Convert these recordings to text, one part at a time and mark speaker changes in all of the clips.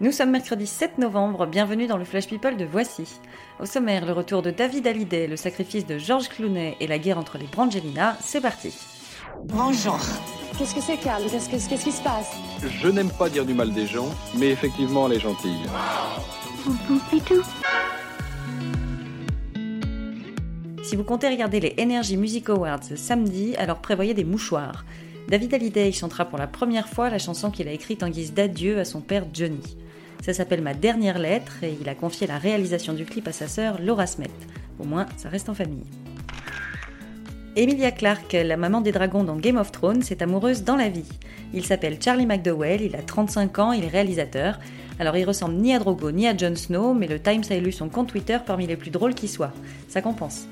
Speaker 1: Nous sommes mercredi 7 novembre, bienvenue dans le Flash People de Voici. Au sommaire, le retour de David Hallyday, le sacrifice de George Clooney et la guerre entre les Brangelina, c'est parti.
Speaker 2: Bonjour.
Speaker 3: Qu'est-ce que c'est, Carl Qu'est-ce que- qu'est-ce qui se passe?
Speaker 4: Je n'aime pas dire du mal des gens, mais effectivement, elle est gentille.
Speaker 1: Si vous comptez regarder les Energy Music Awards ce samedi, alors prévoyez des mouchoirs. David Hallyday chantera pour la première fois la chanson qu'il a écrite en guise d'adieu à son père Johnny. Ça s'appelle Ma dernière lettre et il a confié la réalisation du clip à sa sœur Laura Smet. Au moins, ça reste en famille. Emilia Clarke, la maman des dragons dans Game of Thrones, est amoureuse dans la vie. Il s'appelle Charlie McDowell, il a 35 ans, il est réalisateur. Alors il ressemble ni à Drogo ni à Jon Snow, mais le Times a élu son compte Twitter parmi les plus drôles qui soient. Ça compense.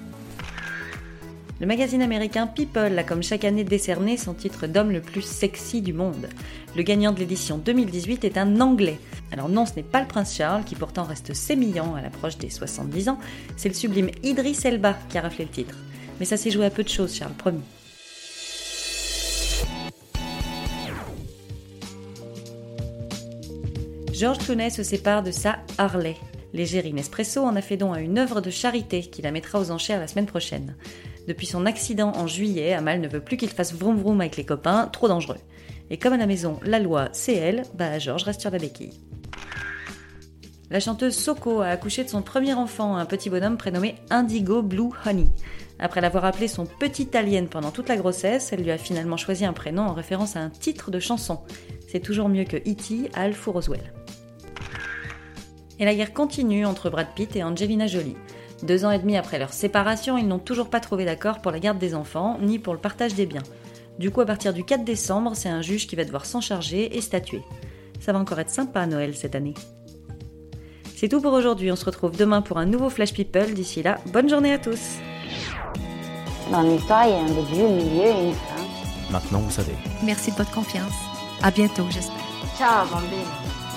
Speaker 1: Le magazine américain People a comme chaque année décerné son titre d'homme le plus sexy du monde. Le gagnant de l'édition 2018 est un Anglais. Alors non, ce n'est pas le prince Charles, qui pourtant reste sémillant à l'approche des 70 ans, c'est le sublime Idris Elba qui a raflé le titre. Mais ça s'est joué à peu de choses, Charles, promis. George Clooney se sépare de sa Harley. L'égérie Nespresso en a fait don à une œuvre de charité qui la mettra aux enchères la semaine prochaine. Depuis son accident en juillet, Amal ne veut plus qu'il fasse vroom vroom avec les copains, trop dangereux. Et comme à la maison, la loi, c'est elle, bah George reste sur la béquille. La chanteuse Soko a accouché de son premier enfant, un petit bonhomme prénommé Indigo Blue Honey. Après l'avoir appelé son petit alien pendant toute la grossesse, elle lui a finalement choisi un prénom en référence à un titre de chanson. C'est toujours mieux que E.T., Roswell. Et la guerre continue entre Brad Pitt et Angelina Jolie. Deux ans et demi après leur séparation, ils n'ont toujours pas trouvé d'accord pour la garde des enfants, ni pour le partage des biens. Du coup, à partir du 4 décembre, c'est un juge qui va devoir s'en charger et statuer. Ça va encore être sympa à Noël cette année. C'est tout pour aujourd'hui, on se retrouve demain pour un nouveau Flash People. D'ici là, bonne journée à tous
Speaker 2: Dans l'histoire, il y a un début, un milieu et une fin.
Speaker 5: Maintenant, vous savez.
Speaker 6: Merci de votre confiance. À bientôt, j'espère.
Speaker 2: Ciao, bambine.